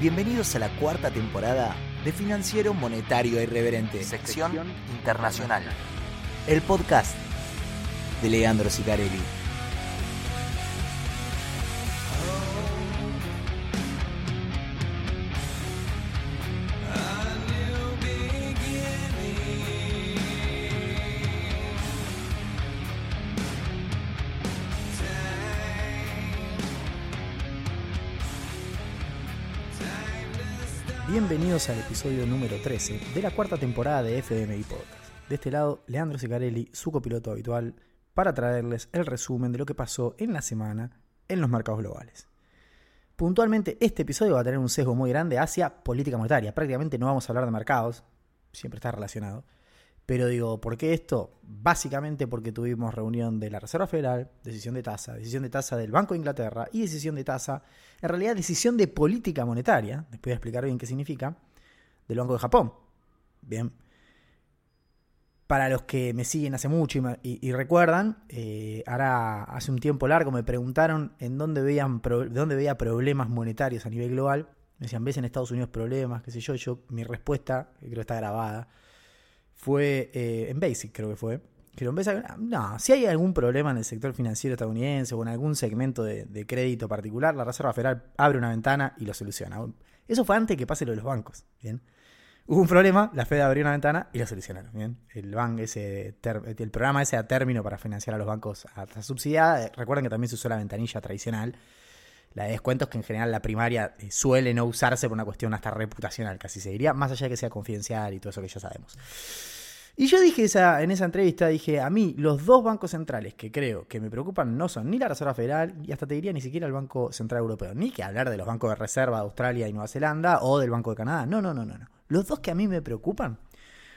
Bienvenidos a la cuarta temporada de Financiero Monetario Irreverente, sección internacional. El podcast de Leandro Sicarelli. Bienvenidos al episodio número 13 de la cuarta temporada de FDMI Podcast. De este lado, Leandro Sicarelli, su copiloto habitual, para traerles el resumen de lo que pasó en la semana en los mercados globales. Puntualmente, este episodio va a tener un sesgo muy grande hacia política monetaria. Prácticamente no vamos a hablar de mercados, siempre está relacionado. Pero digo, ¿por qué esto? Básicamente porque tuvimos reunión de la Reserva Federal, decisión de tasa, decisión de tasa del Banco de Inglaterra y decisión de tasa, en realidad decisión de política monetaria, después voy a explicar bien qué significa, del Banco de Japón. Bien. Para los que me siguen hace mucho y, recuerdan, eh, ahora hace un tiempo largo me preguntaron en dónde, veían dónde veía problemas monetarios a nivel global. Me decían, ¿ves en Estados Unidos problemas? ¿Qué sé yo? Yo, mi respuesta, que creo que está grabada, fue eh, en Basic, creo que fue. Que no, si hay algún problema en el sector financiero estadounidense o en algún segmento de, crédito particular, la Reserva Federal abre una ventana y lo soluciona. Eso fue antes que pase lo de los bancos. ¿bien? Hubo un problema, la Fed abrió una ventana y lo solucionaron. ¿bien? El, bank ese el programa ese a término para financiar a los bancos a tasa subsidiada. Recuerden que también se usó la ventanilla tradicional la de descuentos que en general la primaria eh, suele no usarse por una cuestión hasta reputacional, casi se diría, más allá de que sea confidencial y todo eso que ya sabemos. Y yo dije esa, en esa entrevista, dije, a mí los dos bancos centrales que creo que me preocupan no son ni la Reserva Federal, y hasta te diría ni siquiera el Banco Central Europeo, ni que hablar de los bancos de reserva de Australia y Nueva Zelanda o del Banco de Canadá. No, no, no, no. no. Los dos que a mí me preocupan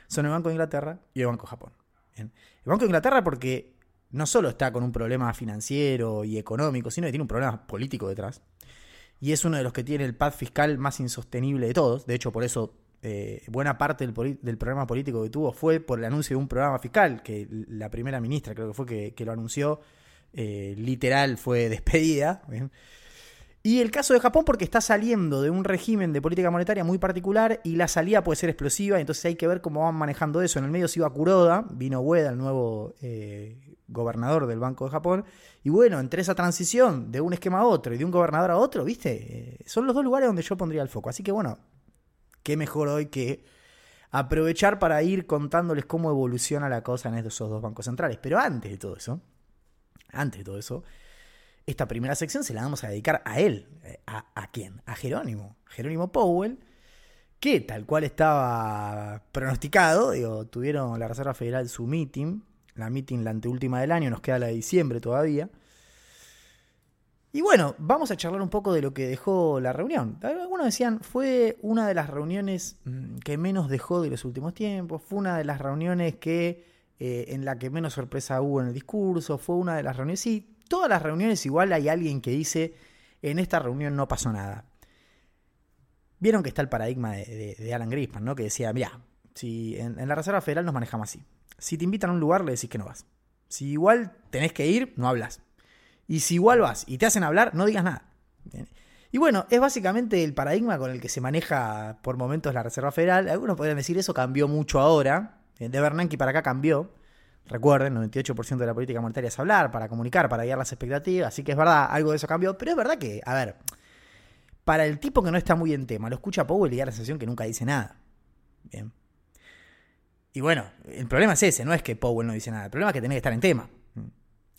son el Banco de Inglaterra y el Banco de Japón. El Banco de Inglaterra porque no solo está con un problema financiero y económico, sino que tiene un problema político detrás. Y es uno de los que tiene el pad fiscal más insostenible de todos. De hecho, por eso eh, buena parte del, programa político que tuvo fue por el anuncio de un programa fiscal, que la primera ministra creo que fue que, lo anunció, eh, literal fue despedida. Y el caso de Japón porque está saliendo de un régimen de política monetaria muy particular y la salida puede ser explosiva, entonces hay que ver cómo van manejando eso. En el medio se iba Kuroda, vino Ueda, el nuevo eh, gobernador del Banco de Japón. Y bueno, entre esa transición de un esquema a otro y de un gobernador a otro, ¿viste? Son los dos lugares donde yo pondría el foco. Así que bueno, qué mejor hoy que aprovechar para ir contándoles cómo evoluciona la cosa en esos dos bancos centrales. Pero antes de todo eso, antes de todo eso, esta primera sección se la vamos a dedicar a él. Eh, ¿A, quién? A Jerónimo. Jerónimo Powell, que tal cual estaba pronosticado, digo, tuvieron la Reserva Federal su meeting la meeting, la anteúltima del año, nos queda la de diciembre todavía. Y bueno, vamos a charlar un poco de lo que dejó la reunión. Algunos decían, fue una de las reuniones mm, que menos dejó de los últimos tiempos, fue una de las reuniones que eh, en la que menos sorpresa hubo en el discurso, fue una de las reuniones, sí, todas las reuniones igual hay alguien que dice, en esta reunión no pasó nada. Vieron que está el paradigma de, Alan Grispan, ¿no? Que decía, mira, si en la Reserva Federal nos manejamos así. Si te invitan a un lugar, le decís que no vas. Si igual tenés que ir, no hablas. Y si igual vas y te hacen hablar, no digas nada. Y bueno, es básicamente el paradigma con el que se maneja por momentos la Reserva Federal. Algunos podrían decir eso cambió mucho ahora. De Bernanke para acá cambió. Recuerden, 98% de la política monetaria es hablar, para comunicar, para guiar las expectativas. Así que es verdad, algo de eso cambió. Pero es verdad que, a ver, para el tipo que no está muy en tema, lo escucha Powell y da la sensación que nunca dice nada. Bien. Y bueno, el problema es ese, no es que Powell no dice nada, el problema es que tiene que estar en tema.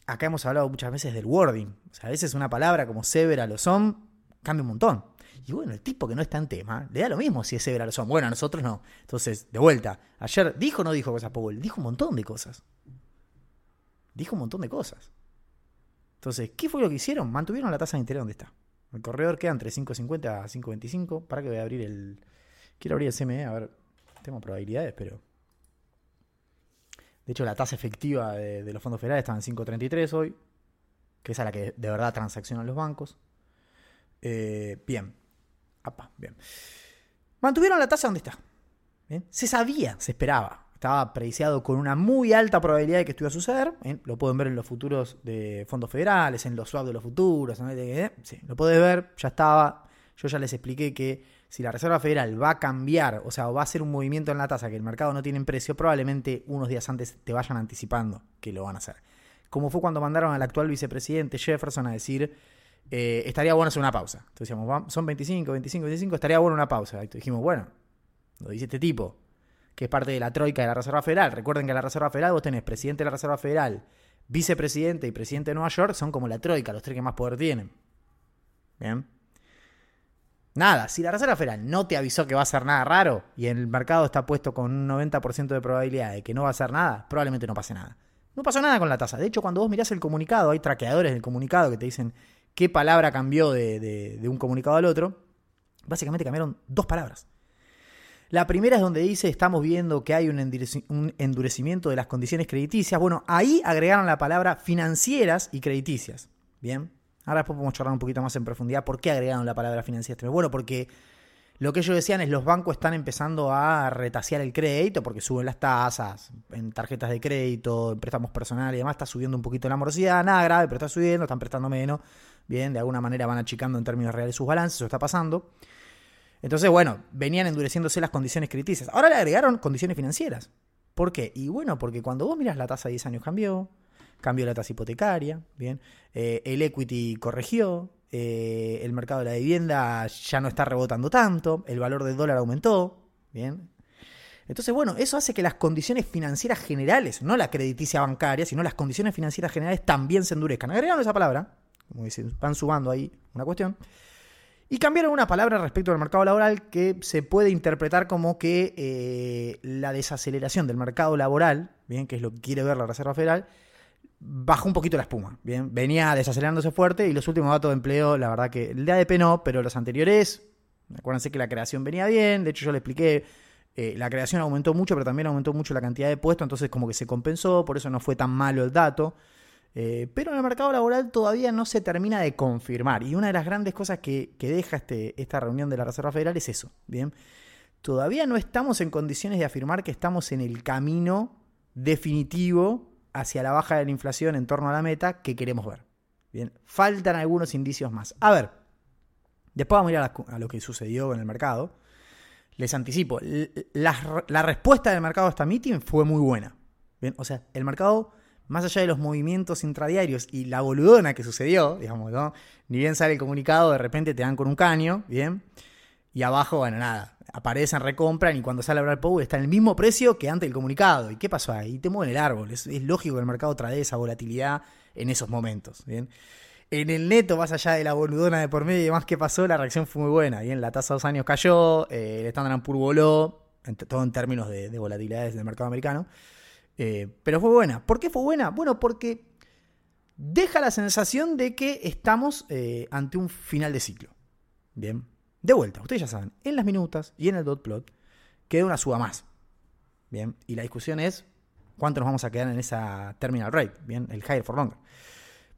Acá hemos hablado muchas veces del wording. O sea, a veces una palabra como severa lo son cambia un montón. Y bueno, el tipo que no está en tema, le da lo mismo si es severa lo son. Bueno, a nosotros no. Entonces, de vuelta, ayer dijo o no dijo cosas Powell, dijo un montón de cosas. Dijo un montón de cosas. Entonces, ¿qué fue lo que hicieron? Mantuvieron la tasa de interés donde está. El corredor queda entre 5.50 a 5.25. Para que voy a abrir el. Quiero abrir el CME, a ver. Tengo probabilidades, pero. De hecho, la tasa efectiva de, los fondos federales está en 5.33 hoy, que es a la que de verdad transaccionan los bancos. Eh, bien. bien. Mantuvieron la tasa donde está. Se sabía, se esperaba. Estaba prediciado con una muy alta probabilidad de que esto iba a suceder. Lo pueden ver en los futuros de fondos federales, en los swap de los futuros. Sí, lo puedes ver, ya estaba. Yo ya les expliqué que si la Reserva Federal va a cambiar, o sea, va a hacer un movimiento en la tasa que el mercado no tiene en precio, probablemente unos días antes te vayan anticipando que lo van a hacer. Como fue cuando mandaron al actual vicepresidente Jefferson a decir, eh, estaría bueno hacer una pausa. Entonces decíamos, son 25, 25, 25, estaría bueno una pausa. Y dijimos, bueno, lo dice este tipo, que es parte de la troika de la Reserva Federal. Recuerden que la Reserva Federal vos tenés presidente de la Reserva Federal, vicepresidente y presidente de Nueva York, son como la troika, los tres que más poder tienen. Bien. Nada, si la Reserva Federal no te avisó que va a hacer nada raro y el mercado está puesto con un 90% de probabilidad de que no va a hacer nada, probablemente no pase nada. No pasó nada con la tasa. De hecho, cuando vos mirás el comunicado, hay traqueadores del comunicado que te dicen qué palabra cambió de, un comunicado al otro. Básicamente cambiaron dos palabras. La primera es donde dice estamos viendo que hay un endurecimiento de las condiciones crediticias. Bueno, ahí agregaron la palabra financieras y crediticias. Bien. Ahora después podemos charlar un poquito más en profundidad por qué agregaron la palabra financiera. Bueno, porque lo que ellos decían es los bancos están empezando a retasear el crédito porque suben las tasas en tarjetas de crédito, en préstamos personales y demás, está subiendo un poquito la morosidad, nada grave, pero está subiendo, están prestando menos. Bien, de alguna manera van achicando en términos reales sus balances, eso está pasando. Entonces, bueno, venían endureciéndose las condiciones crediticias. Ahora le agregaron condiciones financieras. ¿Por qué? Y bueno, porque cuando vos miras la tasa de 10 años cambió, cambió la tasa hipotecaria, bien, eh, el equity corrigió, eh, el mercado de la vivienda ya no está rebotando tanto, el valor del dólar aumentó, bien. Entonces, bueno, eso hace que las condiciones financieras generales, no la crediticia bancaria, sino las condiciones financieras generales también se endurezcan. Agregaron esa palabra, como dicen, van sumando ahí una cuestión. Y cambiaron una palabra respecto al mercado laboral que se puede interpretar como que eh, la desaceleración del mercado laboral, bien, que es lo que quiere ver la Reserva Federal, bajó un poquito la espuma. Bien, venía desacelerándose fuerte y los últimos datos de empleo, la verdad que el de ADP no, pero los anteriores, acuérdense que la creación venía bien, de hecho yo le expliqué, eh, la creación aumentó mucho, pero también aumentó mucho la cantidad de puestos, entonces como que se compensó, por eso no fue tan malo el dato. Eh, pero en el mercado laboral todavía no se termina de confirmar. Y una de las grandes cosas que, que deja este, esta reunión de la Reserva Federal es eso. Bien, todavía no estamos en condiciones de afirmar que estamos en el camino definitivo hacia la baja de la inflación en torno a la meta que queremos ver. Bien, faltan algunos indicios más. A ver, después vamos a ir a, lo que sucedió en el mercado. Les anticipo, la, la, respuesta del mercado a esta meeting fue muy buena. Bien, o sea, el mercado, más allá de los movimientos intradiarios y la boludona que sucedió, digamos, ¿no? Ni bien sale el comunicado, de repente te dan con un caño, bien, y abajo, bueno, nada, aparecen, recompran y cuando sale a hablar Powell está en el mismo precio que antes del comunicado. ¿Y qué pasó ahí? Te mueven el árbol. Es, lógico que el mercado trae esa volatilidad en esos momentos. ¿bien? En el neto, más allá de la boludona de por medio y demás que pasó, la reacción fue muy buena. Bien, la tasa de dos años cayó, eh, el Standard Poor's voló, todo en términos de, volatilidades del mercado americano. Eh, pero fue buena. ¿Por qué fue buena? Bueno, porque deja la sensación de que estamos eh, ante un final de ciclo. Bien. De vuelta, ustedes ya saben, en las minutas y en el dot plot queda una suba más. Bien, y la discusión es cuánto nos vamos a quedar en esa terminal rate, bien, el higher for longer.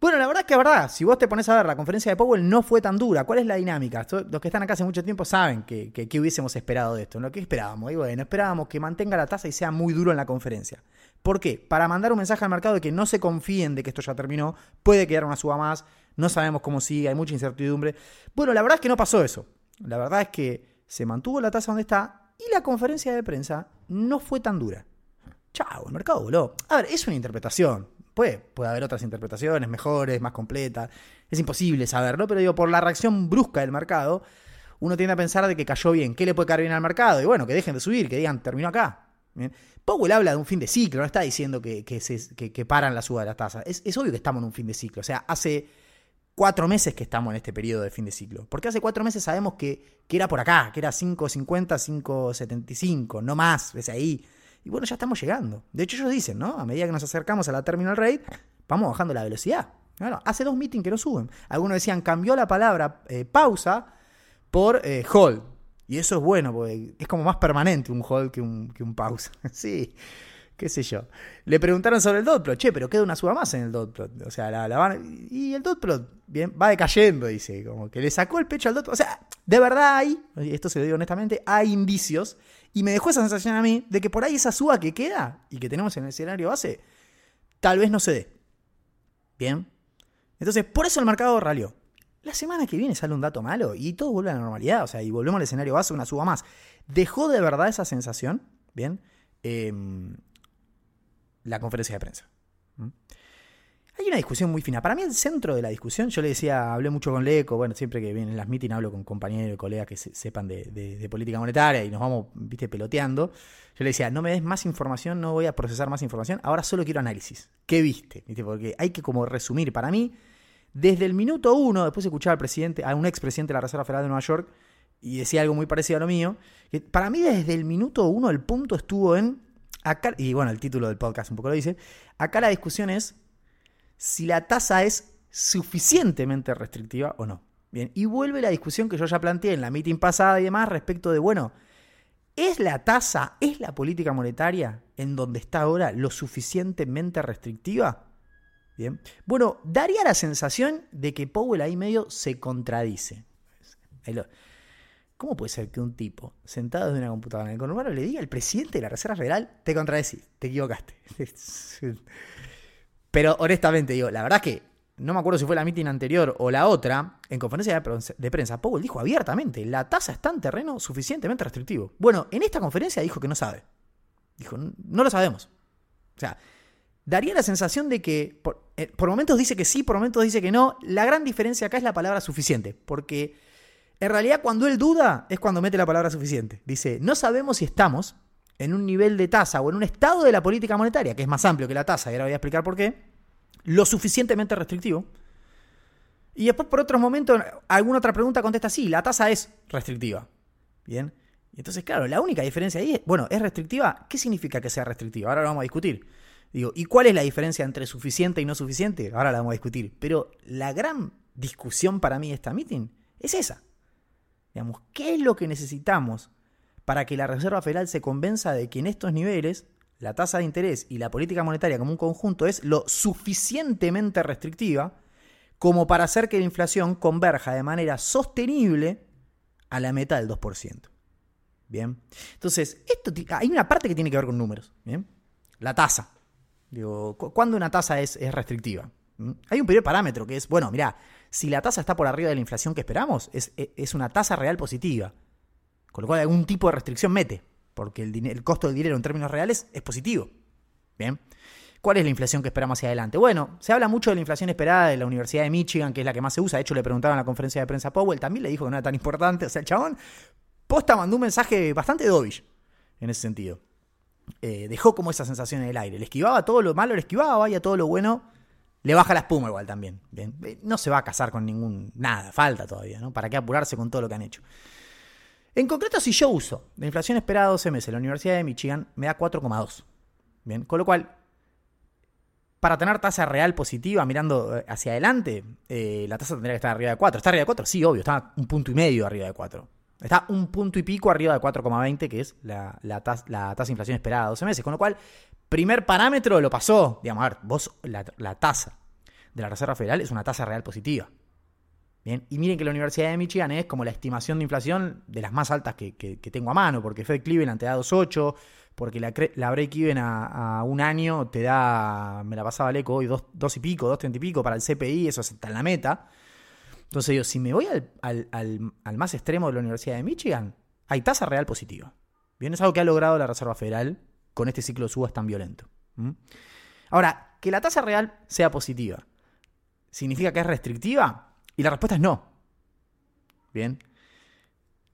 Bueno, la verdad es que es verdad, si vos te pones a ver, la conferencia de Powell no fue tan dura. ¿Cuál es la dinámica? Los que están acá hace mucho tiempo saben que, que, hubiésemos esperado de esto. Lo que esperábamos, y bueno, esperábamos que mantenga la tasa y sea muy duro en la conferencia. ¿Por qué? Para mandar un mensaje al mercado de que no se confíen de que esto ya terminó, puede quedar una suba más, no sabemos cómo sigue, hay mucha incertidumbre. Bueno, la verdad es que no pasó eso. La verdad es que se mantuvo la tasa donde está y la conferencia de prensa no fue tan dura. Chao, el mercado voló. A ver, es una interpretación. Puede, puede haber otras interpretaciones mejores, más completas. Es imposible saberlo, pero digo, por la reacción brusca del mercado, uno tiende a pensar de que cayó bien. ¿Qué le puede caer bien al mercado? Y bueno, que dejen de subir, que digan, terminó acá. Powell habla de un fin de ciclo, no está diciendo que, que, paran la suba de las tasas. Es, es obvio que estamos en un fin de ciclo. O sea, hace cuatro meses que estamos en este periodo de fin de ciclo. Porque hace cuatro meses sabemos que, que era por acá, que era 5.50, 5.75, no más, ves ahí. Y bueno, ya estamos llegando. De hecho, ellos dicen, ¿no? A medida que nos acercamos a la terminal rate, vamos bajando la velocidad. hace dos meetings que no suben. Algunos decían, cambió la palabra eh, pausa por eh, hold. Y eso es bueno, porque es como más permanente un hold que un, que un pausa. sí, qué sé yo. Le preguntaron sobre el dot plot, che, pero queda una suba más en el dot plot. O sea, la, van, y el dot plot bien, va decayendo, dice, como que le sacó el pecho al dot plot. O sea, de verdad hay, esto se lo digo honestamente, hay indicios, y me dejó esa sensación a mí de que por ahí esa suba que queda y que tenemos en el escenario base, tal vez no se dé. Bien. Entonces, por eso el mercado ralió. La semana que viene sale un dato malo y todo vuelve a la normalidad, o sea, y volvemos al escenario base, una suba más. ¿Dejó de verdad esa sensación? Bien. Em, la conferencia de prensa. Hay una discusión muy fina. Para mí el centro de la discusión, yo le decía, hablé mucho con Leco, bueno, siempre que vienen las meetings hablo con compañeros y colegas que sepan de, política monetaria y nos vamos, viste, peloteando. Yo le decía, no me des más información, no voy a procesar más información, ahora solo quiero análisis. ¿Qué viste? Porque hay que como resumir. Para mí, desde el minuto uno, después de escuchar al presidente, a un expresidente de la Reserva Federal de Nueva York, y decía algo muy parecido a lo mío, que para mí desde el minuto uno el punto estuvo en Y bueno, el título del podcast un poco lo dice. Acá la discusión es si la tasa es suficientemente restrictiva o no. Bien, y vuelve la discusión que yo ya planteé en la meeting pasada y demás respecto de, bueno, ¿es la tasa, es la política monetaria en donde está ahora lo suficientemente restrictiva? Bien, bueno, daría la sensación de que Powell ahí medio se contradice. Ahí lo, ¿Cómo puede ser que un tipo sentado desde una computadora en el conurbano le diga al presidente de la Reserva Federal, te contradecís, te equivocaste? Pero honestamente, digo, la verdad es que no me acuerdo si fue la meeting anterior o la otra, en conferencia de prensa, Powell dijo abiertamente, la tasa está en terreno suficientemente restrictivo. Bueno, en esta conferencia dijo que no sabe. Dijo, no lo sabemos. O sea, daría la sensación de que eh, por momentos dice que sí, por momentos dice que no. La gran diferencia acá es la palabra suficiente, porque en realidad, cuando él duda, es cuando mete la palabra suficiente. Dice, no sabemos si estamos en un nivel de tasa o en un estado de la política monetaria, que es más amplio que la tasa, y ahora voy a explicar por qué, lo suficientemente restrictivo. Y después, por otros momentos, alguna otra pregunta contesta, sí, la tasa es restrictiva. Bien. Y entonces, claro, la única diferencia ahí es, bueno, ¿es restrictiva? ¿Qué significa que sea restrictiva? Ahora lo vamos a discutir. Digo, ¿y cuál es la diferencia entre suficiente y no suficiente? Ahora la vamos a discutir. Pero la gran discusión para mí de esta meeting es esa. Digamos, ¿qué es lo que necesitamos para que la Reserva Federal se convenza de que en estos niveles la tasa de interés y la política monetaria como un conjunto es lo suficientemente restrictiva como para hacer que la inflación converja de manera sostenible a la meta del 2%. Bien. Entonces, esto hay una parte que tiene que ver con números. Bien. La tasa. Digo, ¿cuándo una tasa es, es restrictiva? ¿Mm? Hay un primer parámetro que es, bueno, mira, si la tasa está por arriba de la inflación que esperamos, es, e, es una tasa real positiva. Con lo cual algún tipo de restricción mete, porque el, el costo del dinero en términos reales es positivo. Bien. ¿Cuál es la inflación que esperamos hacia adelante? Bueno, se habla mucho de la inflación esperada de la Universidad de Michigan, que es la que más se usa. De hecho, le preguntaban en la conferencia de prensa Powell, también le dijo que no era tan importante. O sea, el chabón posta mandó un mensaje bastante dovish en ese sentido. Eh, dejó como esa sensación en el aire. Le esquivaba todo lo malo, le esquivaba y a todo lo bueno le baja la espuma igual también. Eh, no se va a casar con ningún. Nada, falta todavía, ¿no? ¿Para qué apurarse con todo lo que han hecho? En concreto, si yo uso la inflación esperada 12 meses, la Universidad de Michigan me da 4,2. Bien, con lo cual, para tener tasa real positiva mirando eh, hacia adelante, eh, la tasa tendría que estar arriba de 4. ¿Está arriba de 4? Sí, obvio, está un punto y medio arriba de 4. Está un punto y pico arriba de 4,20, que es la, la, tasa, la tasa de inflación esperada 12 meses. Con lo cual, Primer parámetro lo pasó. Digamos, a ver, vos, la, tasa de la Reserva Federal es una tasa real positiva. Bien, y miren que la Universidad de Michigan es como la estimación de inflación de las más altas que, tengo a mano, porque Fed Cleveland te da 2.8, porque la, la break-even a, un año te da, me la pasaba el eco hoy, 2, y pico, 2.30 y pico para el CPI, eso está en la meta. Entonces digo, si me voy al, al, más extremo de la Universidad de Michigan, hay tasa real positiva. Bien, es algo que ha logrado la Reserva Federal con este ciclo de subas tan violento. Ahora, que la tasa real sea positiva, ¿significa que es restrictiva? Y la respuesta es no. Bien.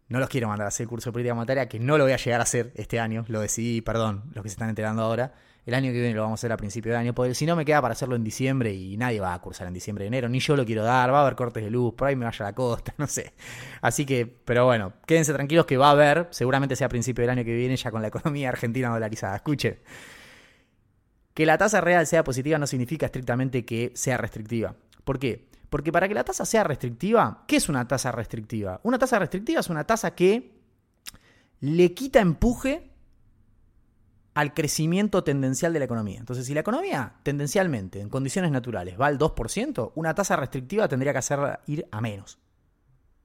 No los quiero mandar a hacer curso de política monetaria, que no lo voy a llegar a hacer este año. Lo decidí, perdón, los que se están enterando ahora. El año que viene lo vamos a hacer a principio de año, porque si no me queda para hacerlo en diciembre y nadie va a cursar en diciembre de enero, ni yo lo quiero dar, va a haber cortes de luz, por ahí me vaya la costa, no sé. Así que, pero bueno, quédense tranquilos que va a haber, seguramente sea a principio del año que viene ya con la economía argentina dolarizada. Escuchen, que la tasa real sea positiva no significa estrictamente que sea restrictiva. ¿Por qué? Porque para que la tasa sea restrictiva, ¿qué es una tasa restrictiva? Una tasa restrictiva es una tasa que le quita empuje al crecimiento tendencial de la economía. Entonces, si la economía tendencialmente, en condiciones naturales, va al 2%, una tasa restrictiva tendría que hacer ir a menos.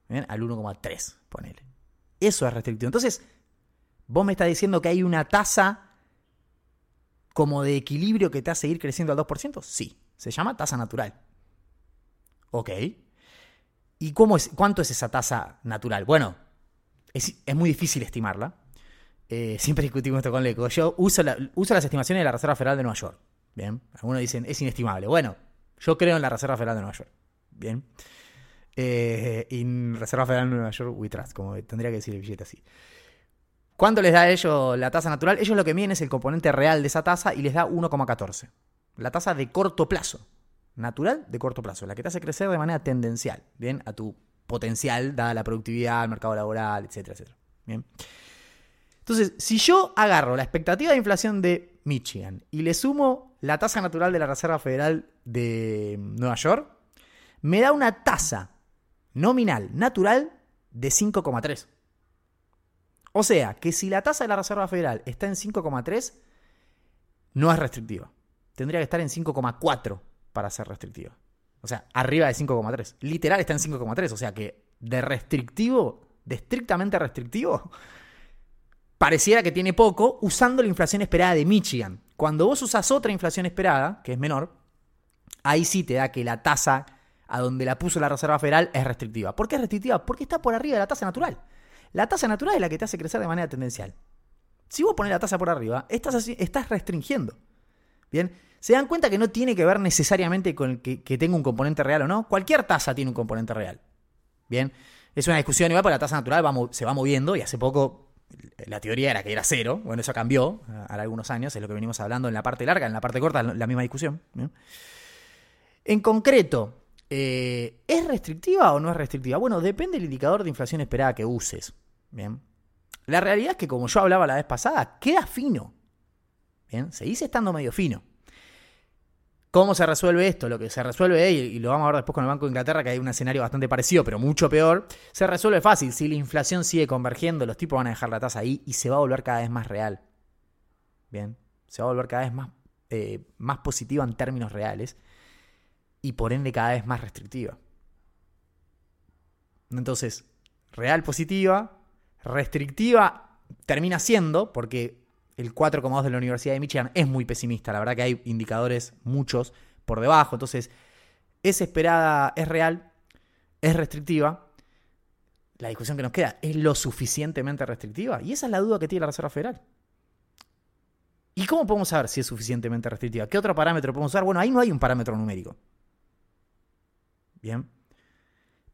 ¿Bien? Al 1,3, ponele. Eso es restrictivo. Entonces, vos me estás diciendo que hay una tasa como de equilibrio que te hace ir creciendo al 2%? Sí, se llama tasa natural. Ok. ¿Y cómo es, cuánto es esa tasa natural? Bueno, es, es muy difícil estimarla. Eh, siempre discutimos esto con Leco. Yo uso, uso las estimaciones de la Reserva Federal de Nueva York. Bien. Algunos dicen, es inestimable. Bueno, yo creo en la Reserva Federal de Nueva York. Bien. Eh, Reserva Federal de Nueva York, we trust, como tendría que decir el billete así. ¿Cuánto les da a ellos la tasa natural? Ellos lo que miden es el componente real de esa tasa y les da 1,14. La tasa de corto plazo. Natural de corto plazo. La que te hace crecer de manera tendencial. Bien, a tu potencial, dada la productividad, el mercado laboral, etcétera, etcétera. Bien. Entonces, si yo agarro la expectativa de inflación de Michigan y le sumo la tasa natural de la Reserva Federal de Nueva York, me da una tasa nominal natural de 5,3. O sea, que si la tasa de la Reserva Federal está en 5,3, no es restrictiva. Tendría que estar en 5,4 para ser restrictiva. O sea, arriba de 5,3. Literal está en 5,3. O sea que de restrictivo, de estrictamente restrictivo, pareciera que tiene poco usando la inflación esperada de Michigan. Cuando vos usas otra inflación esperada, que es menor, ahí sí te da que la tasa a donde la puso la Reserva Federal es restrictiva. ¿Por qué es restrictiva? Porque está por arriba de la tasa natural. La tasa natural es la que te hace crecer de manera tendencial. Si vos pones la tasa por arriba, estás, restringiendo. Bien, se dan cuenta que no tiene que ver necesariamente con que, que tenga un componente real o no. Cualquier tasa tiene un componente real. Bien, es una discusión igual, porque la tasa natural se va moviendo y hace poco la teoría era que era cero, bueno, eso cambió a, algunos años, es lo que venimos hablando en la parte larga, en la parte corta, la misma discusión. En concreto, eh, ¿es restrictiva o no es restrictiva? Bueno, depende del indicador de inflación esperada que uses. Bien. La realidad es que, como yo hablaba la vez pasada, queda fino. Bien, seguís estando medio fino. ¿Cómo se resuelve esto? Lo que se resuelve, y lo vamos a ver después con el Banco de Inglaterra, que hay un escenario bastante parecido, pero mucho peor, se resuelve fácil. Si la inflación sigue convergiendo, los tipos van a dejar la tasa ahí y se va a volver cada vez más real. Bien, se va a volver cada vez más, eh, más positiva en términos reales y por ende cada vez más restrictiva. Entonces, real positiva, restrictiva termina siendo, porque el 4,2 de la Universidad de Michigan es muy pesimista. La verdad que hay indicadores, muchos, por debajo. Entonces, es esperada, es real, es restrictiva. La discusión que nos queda, ¿es lo suficientemente restrictiva? Y esa es la duda que tiene la Reserva Federal. ¿Y cómo podemos saber si es suficientemente restrictiva? ¿Qué otro parámetro podemos usar? Bueno, ahí no hay un parámetro numérico. Bien.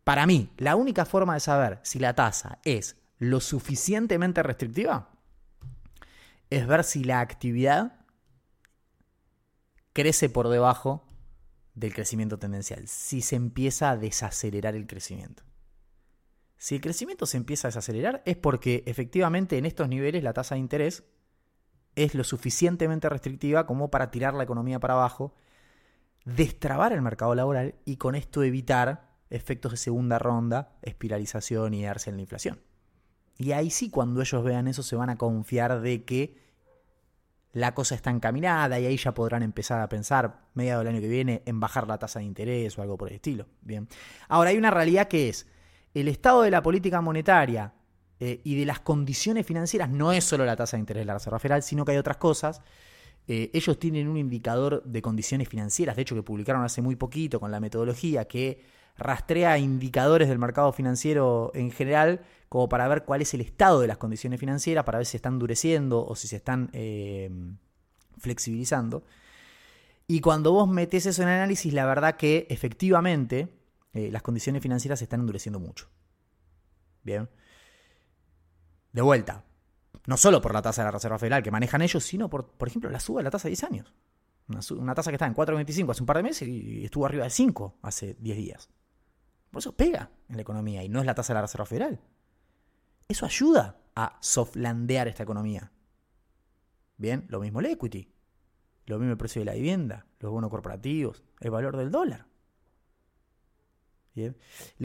Para mí, la única forma de saber si la tasa es lo suficientemente restrictiva es ver si la actividad crece por debajo del crecimiento tendencial, si se empieza a desacelerar el crecimiento. Si el crecimiento se empieza a desacelerar es porque efectivamente en estos niveles la tasa de interés es lo suficientemente restrictiva como para tirar la economía para abajo, destrabar el mercado laboral y con esto evitar efectos de segunda ronda, espiralización y darse en la inflación. Y ahí sí, cuando ellos vean eso, se van a confiar de que la cosa está encaminada y ahí ya podrán empezar a pensar, mediado del año que viene, en bajar la tasa de interés o algo por el estilo. Bien. Ahora, hay una realidad que es, el estado de la política monetaria eh, y de las condiciones financieras no es solo la tasa de interés de la Reserva Federal, sino que hay otras cosas. Eh, ellos tienen un indicador de condiciones financieras, de hecho que publicaron hace muy poquito con la metodología que rastrea indicadores del mercado financiero en general como para ver cuál es el estado de las condiciones financieras, para ver si están endureciendo o si se están eh, flexibilizando. Y cuando vos metes eso en análisis, la verdad que efectivamente eh, las condiciones financieras se están endureciendo mucho. Bien. De vuelta, no solo por la tasa de la Reserva Federal que manejan ellos, sino por, por ejemplo, la suba de la tasa de 10 años. Una, una tasa que está en 4,25 hace un par de meses y estuvo arriba de 5 hace 10 días. Por eso pega en la economía y no es la tasa de la Reserva Federal. Eso ayuda a softlandear esta economía. Bien, lo mismo el equity, lo mismo el precio de la vivienda, los bonos corporativos, el valor del dólar. Bien.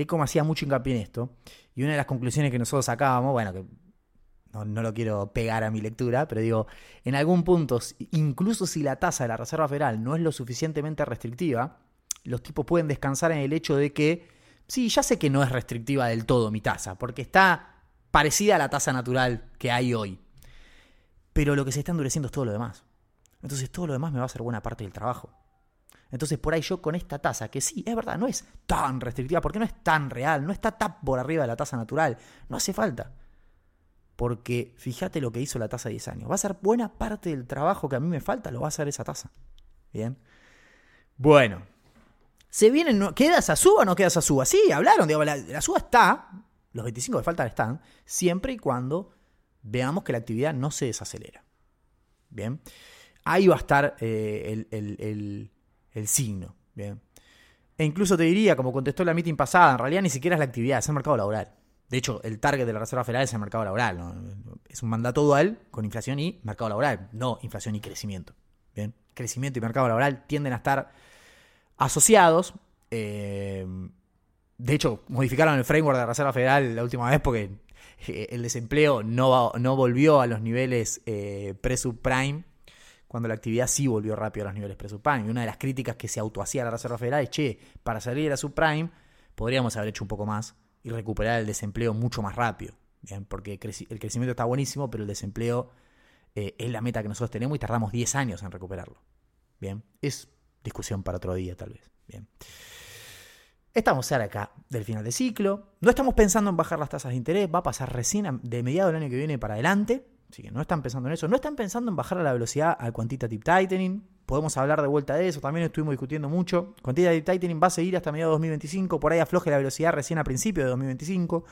como hacía mucho hincapié en esto, y una de las conclusiones que nosotros sacábamos, bueno, que no, no, lo quiero pegar a mi lectura, pero digo, en algún punto, incluso si la tasa de la Reserva Federal no es lo suficientemente restrictiva, los tipos pueden descansar en el hecho de que, sí, ya sé que no es restrictiva del todo mi tasa, porque está parecida a la tasa natural que hay hoy. Pero lo que se está endureciendo es todo lo demás. Entonces todo lo demás me va a hacer buena parte del trabajo. Entonces por ahí yo con esta tasa, que sí, es verdad, no es tan restrictiva, porque no es tan real, no está tan por arriba de la tasa natural, no hace falta. Porque fíjate lo que hizo la tasa de 10 años. Va a ser buena parte del trabajo que a mí me falta, lo va a hacer esa tasa. Bien. Bueno. ¿Se viene, ¿Queda esa suba o no queda esa suba? Sí, hablaron, digo, la, suba está, los 25 que faltan están, siempre y cuando veamos que la actividad no se desacelera. Bien. Ahí va a estar eh, el, signo. Bien. E incluso te diría, como contestó la meeting pasada, en realidad ni siquiera es la actividad, es el mercado laboral. De hecho, el target de la Reserva Federal es el mercado laboral. Es un mandato dual con inflación y mercado laboral, no inflación y crecimiento. Bien. Crecimiento y mercado laboral tienden a estar asociados. Eh, de hecho, modificaron el framework de la Reserva Federal la última vez porque eh, el desempleo no, no volvió a los niveles eh, pre-subprime cuando la actividad sí volvió rápido a los niveles pre-subprime. Y una de las críticas que se autohacía la Reserva Federal es, che, para salir de la subprime podríamos haber hecho un poco más y recuperar el desempleo mucho más rápido. ¿bien? Porque el crecimiento está buenísimo, pero el desempleo es la meta que nosotros tenemos y tardamos 10 años en recuperarlo. Bien, es discusión para otro día tal vez. Bien. Estamos cerca del final de ciclo. No estamos pensando en bajar las tasas de interés. Va a pasar recién de mediados del año que viene para adelante. Así que no están pensando en eso. No están pensando en bajar la velocidad al quantitative tightening. Podemos hablar de vuelta de eso. También estuvimos discutiendo mucho. Quantitative tightening va a seguir hasta mediados de 2025. Por ahí afloje la velocidad recién a principios de 2025.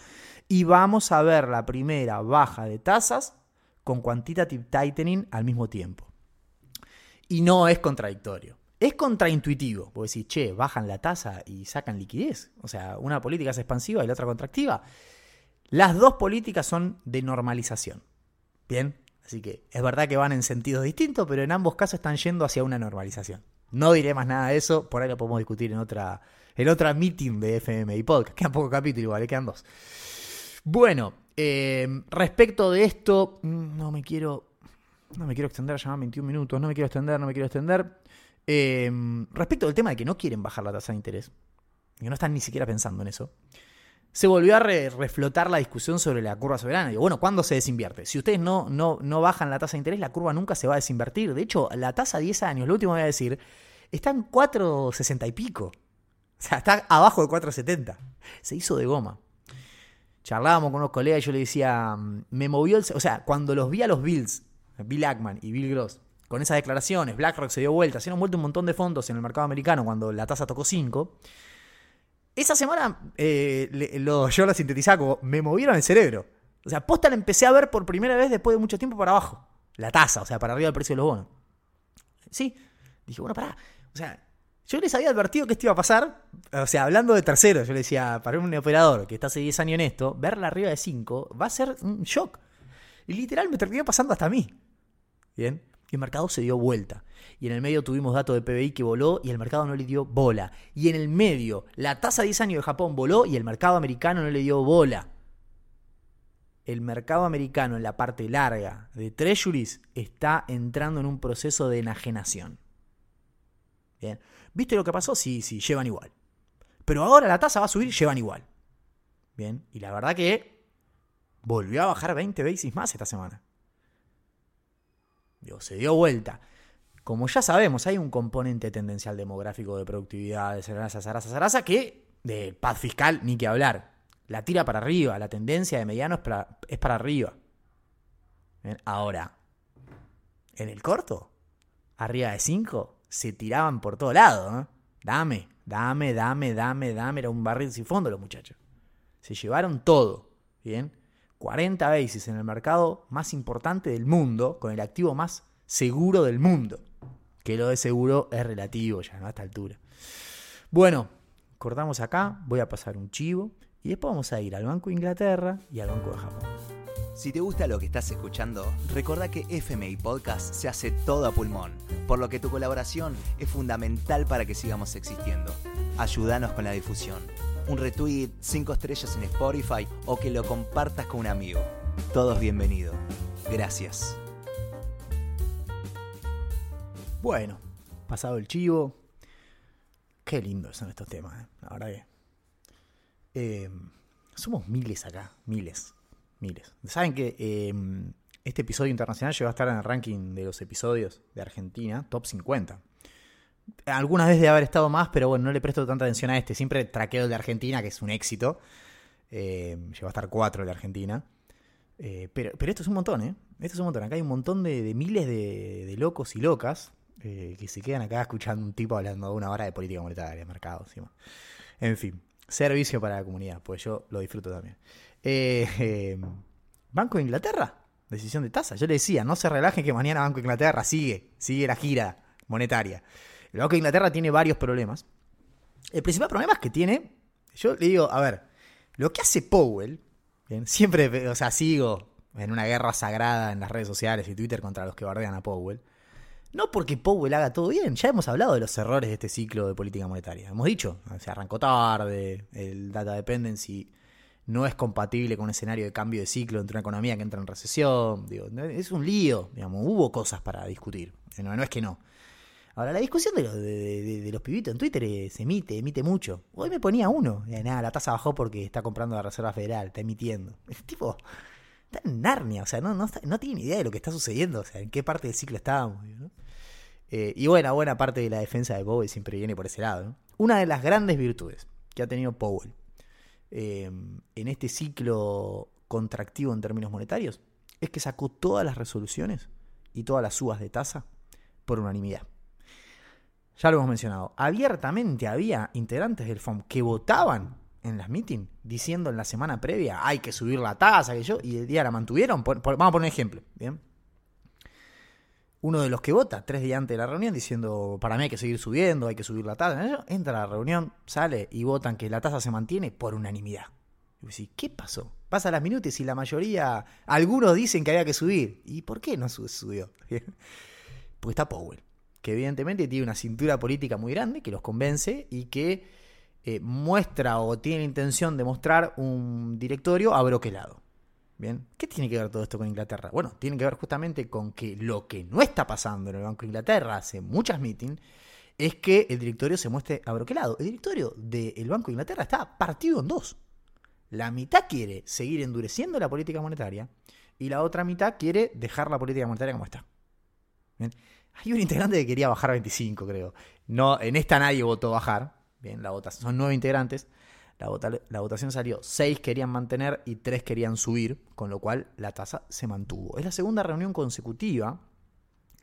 Y vamos a ver la primera baja de tasas con quantitative tightening al mismo tiempo. Y no es contradictorio. Es contraintuitivo. Vos decís, che, bajan la tasa y sacan liquidez. O sea, una política es expansiva y la otra contractiva. Las dos políticas son de normalización. Bien, así que es verdad que van en sentidos distintos, pero en ambos casos están yendo hacia una normalización. No diré más nada de eso, por ahí lo podemos discutir en otra, en otra meeting de FMI Podcast. Quedan poco capítulo igual, quedan dos. Bueno, eh, respecto de esto, mm, no me quiero. No me quiero extender, ya 21 minutos, no me quiero extender, no me quiero extender. Eh, respecto del tema de que no quieren bajar la tasa de interés, que no están ni siquiera pensando en eso se volvió a reflotar la discusión sobre la curva soberana. Digo, bueno, ¿cuándo se desinvierte? Si ustedes no, no, no bajan la tasa de interés, la curva nunca se va a desinvertir. De hecho, la tasa a 10 años, lo último que voy a decir, está en 4,60 y pico. O sea, está abajo de 4,70. Se hizo de goma. Charlábamos con unos colegas y yo le decía, mm, me movió el... O sea, cuando los vi a los Bills, Bill Ackman y Bill Gross, con esas declaraciones, BlackRock se dio vuelta, se han vuelto un montón de fondos en el mercado americano cuando la tasa tocó 5 esa semana eh, yo lo sintetizaba como me movieron el cerebro. O sea, posta la empecé a ver por primera vez después de mucho tiempo para abajo. La tasa, o sea, para arriba del precio de los bonos. Sí. Dije, bueno, pará. O sea, yo les había advertido que esto iba a pasar. O sea, hablando de terceros, yo le decía, para un operador que está hace 10 años en esto, verla arriba de 5 va a ser un shock. Y literal me terminó pasando hasta a mí. Bien y el mercado se dio vuelta. Y en el medio tuvimos datos de PBI que voló y el mercado no le dio bola. Y en el medio, la tasa de 10 años de Japón voló y el mercado americano no le dio bola. El mercado americano en la parte larga de Treasuries está entrando en un proceso de enajenación. Bien. ¿Viste lo que pasó? Sí, sí, llevan igual. Pero ahora la tasa va a subir, llevan igual. Bien. Y la verdad que volvió a bajar 20 basis más esta semana se dio vuelta. Como ya sabemos, hay un componente tendencial demográfico de productividad de Sarasa, Sarasa, Sarasa, que de paz fiscal ni que hablar. La tira para arriba, la tendencia de mediano es para, es para arriba. Ahora, en el corto, arriba de 5, se tiraban por todo lado. Dame, dame, dame, dame, dame. Era un barril sin fondo los muchachos. Se llevaron todo. Bien. 40 basis en el mercado más importante del mundo, con el activo más seguro del mundo. Que lo de seguro es relativo ya, ¿no? A esta altura. Bueno, cortamos acá, voy a pasar un chivo y después vamos a ir al Banco de Inglaterra y al Banco de Japón. Si te gusta lo que estás escuchando, recuerda que FMI Podcast se hace todo a pulmón, por lo que tu colaboración es fundamental para que sigamos existiendo. Ayúdanos con la difusión un retweet, cinco estrellas en Spotify o que lo compartas con un amigo. todos bienvenidos. Gracias. Bueno, pasado el chivo. Qué lindos son estos temas, ¿eh? la verdad que. Eh, somos miles acá, miles, miles. Saben que eh, este episodio internacional llegó a estar en el ranking de los episodios de Argentina, top 50. Algunas veces de haber estado más, pero bueno, no le presto tanta atención a este. Siempre traqueo el de Argentina, que es un éxito. llegó a estar 4 el de Argentina. pero, pero esto es un montón, ¿eh? Esto es un montón. Acá hay un montón de, miles de, locos y locas eh, que se quedan acá escuchando un tipo hablando de una hora de política monetaria, mercado, encima. En fin, servicio para la comunidad, pues yo lo disfruto también. Eh, eh, Banco de Inglaterra, decisión de tasa. Yo le decía, no se relajen que mañana Banco de Inglaterra sigue, sigue la gira monetaria. El Banco de Inglaterra tiene varios problemas. El principal problema es que tiene, yo le digo, a ver, lo que hace Powell, siempre, o sea, sigo en una guerra sagrada en las redes sociales y Twitter contra los que bardean a Powell. No porque Powell haga todo bien, ya hemos hablado de los errores de este ciclo de política monetaria. Hemos dicho, se arrancó tarde, el data dependency no es compatible con un escenario de cambio de ciclo entre una economía que entra en recesión. Digo, es un lío, digamos, hubo cosas para discutir. No, es que no. Ahora, la discusión de los, de, los pibitos en Twitter se emite, emite mucho. Hoy me ponía uno. nada, la tasa bajó porque está comprando la Reserva Federal, está emitiendo. Es tipo, está en Narnia, o sea, no, no, no tiene ni idea de lo que está sucediendo, o sea, en qué parte del ciclo estábamos. Eh, y bueno, buena parte de la defensa de Powell siempre viene por ese lado. Una de las grandes virtudes que ha tenido Powell eh, en este ciclo contractivo en términos monetarios es que sacó todas las resoluciones y todas las subas de tasa por unanimidad. Ya lo hemos mencionado. Abiertamente había integrantes del FOM que votaban en las meetings diciendo en la semana previa hay que subir la tasa, que yo, y el día la mantuvieron. vamos a poner un ejemplo. ¿bien? Uno de los que vota tres días antes de la reunión diciendo para mí hay que seguir subiendo, hay que subir la tasa. Entra a la reunión, sale y votan que la tasa se mantiene por unanimidad. Y vos ¿qué pasó? Pasa las minutos y la mayoría, algunos dicen que había que subir. ¿Y por qué no subió? Porque está Powell, que evidentemente tiene una cintura política muy grande que los convence y que eh, muestra o tiene intención de mostrar un directorio abroquelado. Bien, ¿qué tiene que ver todo esto con Inglaterra? Bueno, tiene que ver justamente con que lo que no está pasando en el Banco de Inglaterra hace muchas meetings es que el directorio se muestre abroquelado. El directorio del Banco de Inglaterra está partido en dos. La mitad quiere seguir endureciendo la política monetaria y la otra mitad quiere dejar la política monetaria como está. Hay un integrante que quería bajar a 25, creo. No, en esta nadie votó bajar, Bien, la votación, son nueve integrantes. La, la, votación salió, seis querían mantener y tres querían subir, con lo cual la tasa se mantuvo. Es la segunda reunión consecutiva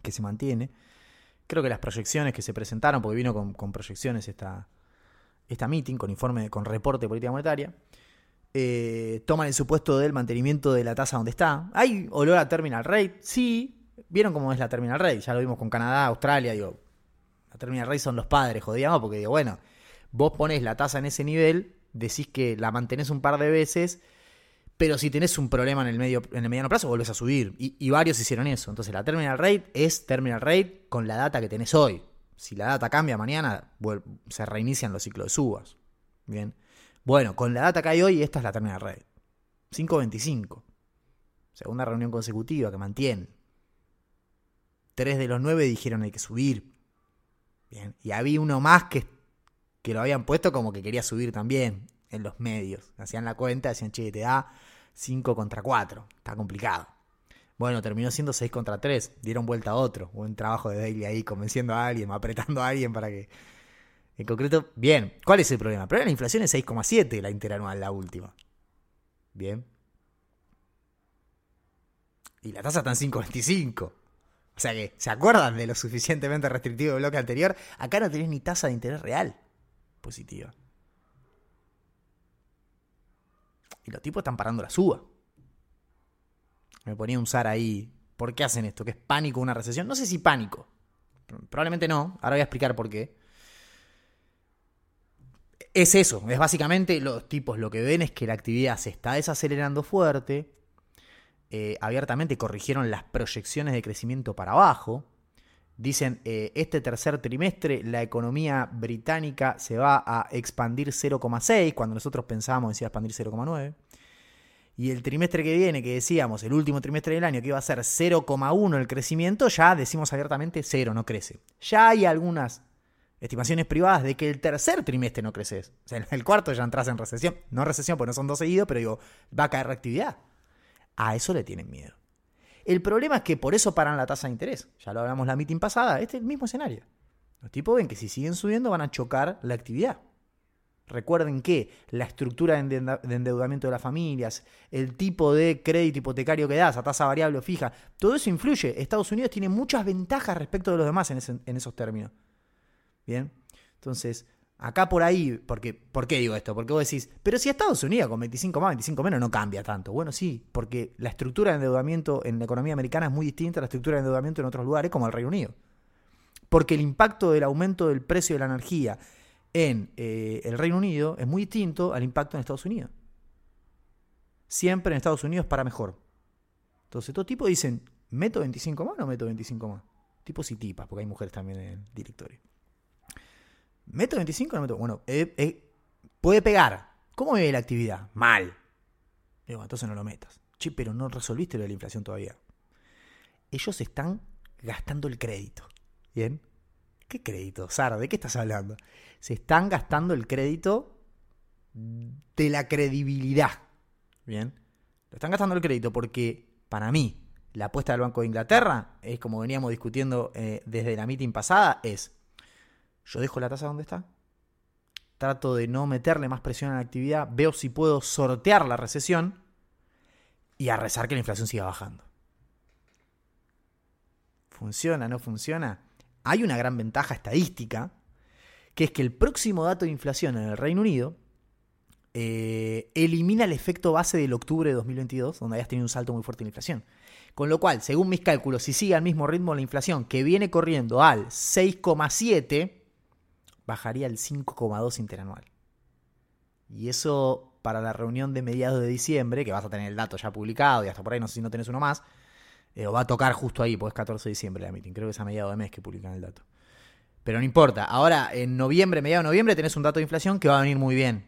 que se mantiene. Creo que las proyecciones que se presentaron, porque vino con, proyecciones esta, esta meeting, con informe, con reporte de política monetaria, eh, toman el supuesto del mantenimiento de la tasa donde está. ¿Hay olor a terminal rate? Sí. ¿Vieron cómo es la terminal rate? Ya lo vimos con Canadá, Australia, digo. La terminal rate son los padres, jodíamos, porque digo, bueno, Vos pones la tasa en ese nivel, decís que la mantenés un par de veces, pero si tenés un problema en el, medio, en el mediano plazo, volvés a subir. Y, varios hicieron eso. Entonces la terminal rate es terminal rate con la data que tenés hoy. Si la data cambia mañana, se reinician los ciclos de subas. Bien. Bueno, con la data que hay hoy, esta es la terminal rate. 5.25. Segunda reunión consecutiva que mantiene. Tres de los nueve dijeron hay que subir. Bien. Y había uno más que que lo habían puesto como que quería subir también en los medios. Hacían la cuenta, decían, che, te da 5 contra 4. Está complicado. Bueno, terminó siendo 6 contra 3. Dieron vuelta a otro. Buen trabajo de Daily ahí, convenciendo a alguien, apretando a alguien para que. En concreto, bien. ¿Cuál es el problema? El problema la inflación es 6,7 la interanual, la última. Bien. Y la tasa está en 5,25. O sea que, ¿se acuerdan de lo suficientemente restrictivo del bloque anterior? Acá no tenés ni tasa de interés real positiva. Y los tipos están parando la suba. Me ponía un zar ahí. ¿Por qué hacen esto? ¿Que es pánico una recesión? No sé si pánico. Probablemente no. Ahora voy a explicar por qué. Es eso. Es básicamente los tipos lo que ven es que la actividad se está desacelerando fuerte. Eh, abiertamente corrigieron las proyecciones de crecimiento para abajo. Dicen, eh, este tercer trimestre la economía británica se va a expandir 0,6, cuando nosotros pensábamos que se iba a expandir 0,9. y el trimestre que viene, que decíamos, el último trimestre del año, que iba a ser 0,1 el crecimiento, ya decimos abiertamente cero, no crece. Ya hay algunas estimaciones privadas de que el tercer trimestre no crece. O sea, en el cuarto ya entras en recesión. No recesión, porque no son dos seguidos, pero digo, va a caer reactividad. A eso le tienen miedo. El problema es que por eso paran la tasa de interés. Ya lo hablamos la meeting pasada, este es el mismo escenario. Los tipos ven que si siguen subiendo van a chocar la actividad. Recuerden que la estructura de endeudamiento de las familias, el tipo de crédito hipotecario que das, a tasa variable o fija, todo eso influye. Estados Unidos tiene muchas ventajas respecto de los demás en, esos términos. Bien, entonces, acá por ahí, ¿por qué digo esto? Porque vos decís, pero si Estados Unidos con 25 más, 25 menos no cambia tanto. Bueno, sí, porque la estructura de endeudamiento en la economía americana es muy distinta a la estructura de endeudamiento en otros lugares como el Reino Unido. Porque el impacto del aumento del precio de la energía en eh, el Reino Unido es muy distinto al impacto en Estados Unidos. Siempre en Estados Unidos para mejor. Entonces, todo tipo dicen, ¿meto 25 más o no meto 25 más? Tipos y tipas, porque hay mujeres también en el directorio. ¿Meto 25 o no meto? Bueno, eh, eh, puede pegar. ¿Cómo ve la actividad? Mal. Digo, entonces no lo metas. Che, pero no resolviste lo de la inflación todavía. Ellos están gastando el crédito. ¿Bien? ¿Qué crédito, Sara? ¿De qué estás hablando? Se están gastando el crédito de la credibilidad. Bien. Lo están gastando el crédito porque, para mí, la apuesta del Banco de Inglaterra es como veníamos discutiendo eh, desde la meeting pasada, es yo dejo la tasa donde está, trato de no meterle más presión a la actividad, veo si puedo sortear la recesión y a rezar que la inflación siga bajando. ¿Funciona? ¿No funciona? hay una gran ventaja estadística, que es que el próximo dato de inflación en el Reino Unido eh, elimina el efecto base del octubre de 2022, donde hayas tenido un salto muy fuerte en la inflación. Con lo cual, según mis cálculos, si sigue al mismo ritmo la inflación, que viene corriendo al 6,7, bajaría al 5,2 interanual. Y eso para la reunión de mediados de diciembre, que vas a tener el dato ya publicado y hasta por ahí no sé si no tenés uno más, eh, o va a tocar justo ahí, pues es 14 de diciembre la meeting. Creo que es a mediados de mes que publican el dato. Pero no importa. Ahora, en noviembre, mediados de noviembre, tenés un dato de inflación que va a venir muy bien.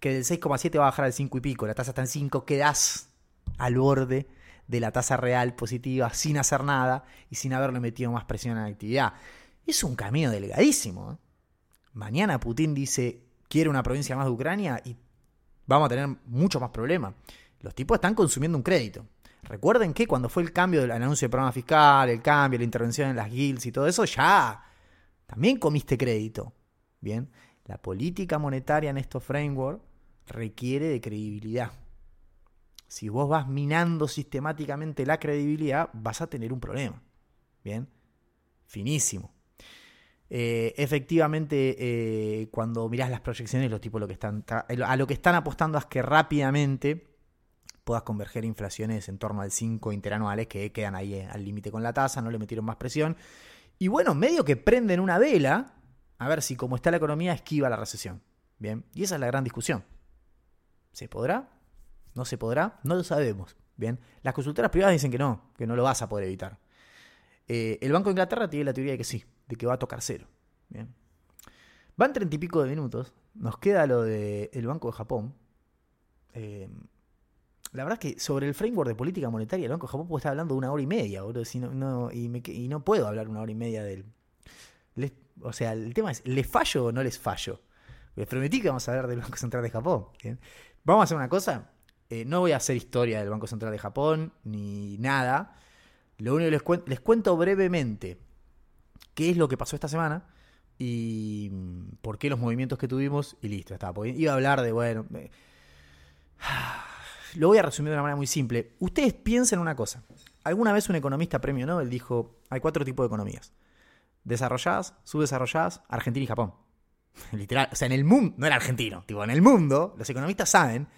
Que del 6,7 va a bajar al 5 y pico. La tasa está en 5, quedás al borde de la tasa real positiva sin hacer nada y sin haberle metido más presión a la actividad. Es un camino delgadísimo. ¿eh? Mañana Putin dice, quiere una provincia más de Ucrania y vamos a tener mucho más problemas. Los tipos están consumiendo un crédito. Recuerden que cuando fue el cambio del anuncio del programa fiscal, el cambio, la intervención en las guilds y todo eso, ya también comiste crédito. Bien, la política monetaria en estos frameworks requiere de credibilidad. Si vos vas minando sistemáticamente la credibilidad, vas a tener un problema. Bien, finísimo. Eh, efectivamente, eh, cuando mirás las proyecciones, los tipos lo que están, a lo que están apostando es que rápidamente puedas converger inflaciones en torno al 5 interanuales que quedan ahí eh, al límite con la tasa, no le metieron más presión. Y bueno, medio que prenden una vela a ver si como está la economía esquiva la recesión. Bien, y esa es la gran discusión. ¿Se podrá? ¿No se podrá? No lo sabemos. Bien, las consultoras privadas dicen que no, que no lo vas a poder evitar. Eh, el Banco de Inglaterra tiene la teoría de que sí, de que va a tocar cero. Bien. Van treinta y pico de minutos. Nos queda lo del Banco de Japón. Eh, la verdad es que sobre el framework de política monetaria el Banco de Japón puede estar hablando una hora y media, boludo, no, y, no puedo hablar una hora y media del... o sea, el tema es, ¿les fallo o no les fallo? Les prometí que vamos a hablar del Banco Central de Japón. Vamos a hacer una cosa, eh, no voy a hacer historia del Banco Central de Japón, ni nada. Lo único que les, cuento, les cuento brevemente qué es lo que pasó esta semana y mm, por qué los movimientos que tuvimos y listo, estaba. Iba a hablar de, bueno... Lo voy a resumir de una manera muy simple. Ustedes piensen una cosa. Alguna vez un economista premio Nobel dijo, hay cuatro tipos de economías. Desarrolladas, subdesarrolladas, Argentina y Japón. Literal, o sea, en el mundo, no era argentino, tipo, en el mundo, los economistas saben